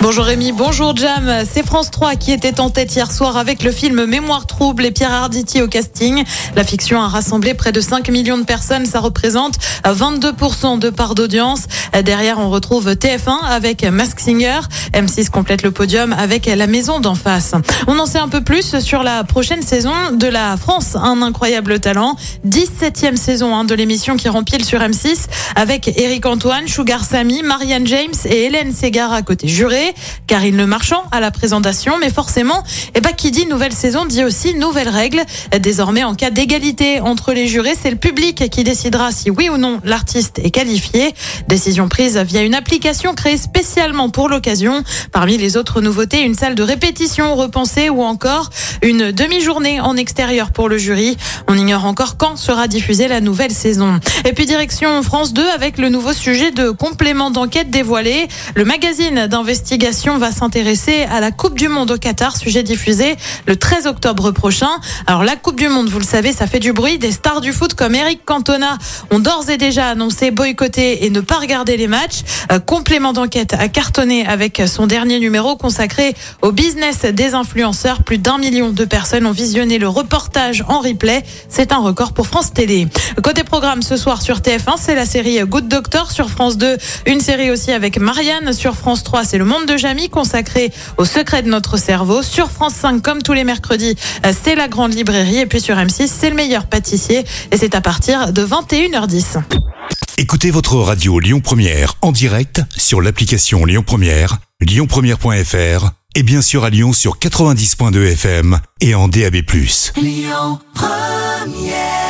Bonjour Rémi, bonjour Jam. C'est France 3 qui était en tête hier soir avec le film Mémoire trouble et Pierre Arditi au casting. La fiction a rassemblé près de 5 millions de personnes. Ça représente 22% de part d'audience. Derrière, on retrouve TF1 avec Mask Singer. M6 complète le podium avec La Maison d'en face. On en sait un peu plus sur la prochaine saison de la France. Un incroyable talent. 17e saison hein, de l'émission qui rempile sur M6 avec Eric Antoine, Sugar Sammy, Marianne James et Hélène Segar à côté juré. Karine Le Marchand à la présentation. Mais forcément, eh ben, qui dit nouvelle saison dit aussi nouvelles règles. Désormais, en cas d'égalité entre les jurés, c'est le public qui décidera si oui ou non l'artiste est qualifié. Décision prise via une application créée spécialement pour l'occasion. Parmi les autres nouveautés, une salle de répétition repensée ou encore une demi-journée en extérieur pour le jury. On ignore encore quand sera diffusée la nouvelle saison. Et puis direction France 2 avec le nouveau sujet de complément d'enquête dévoilé. Le magazine d'investigation va s'intéresser à la Coupe du Monde au Qatar, sujet diffusé le 13 octobre prochain. Alors la Coupe du Monde, vous le savez, ça fait du bruit. Des stars du foot comme Eric Cantona ont d'ores et déjà annoncé boycotter et ne pas regarder les matchs. Euh, complément d'enquête a cartonné avec son dernier numéro consacré au business des influenceurs. Plus d'un million de personnes ont visionné le reportage en replay. C'est un record pour France Télé. Côté programme ce soir sur TF1, c'est la série Good Doctor sur France 2. Une série aussi avec Marianne sur France 3, c'est Le Monde de Jamie consacré au secret de notre cerveau. Sur France 5, comme tous les mercredis, c'est La Grande Librairie. Et puis sur M6, c'est Le Meilleur Pâtissier. Et c'est à partir de 21h10. Écoutez votre radio Lyon Première en direct sur l'application Lyon Première, lyonpremière.fr et bien sûr à Lyon sur 90.2 FM et en DAB+. Lyon Première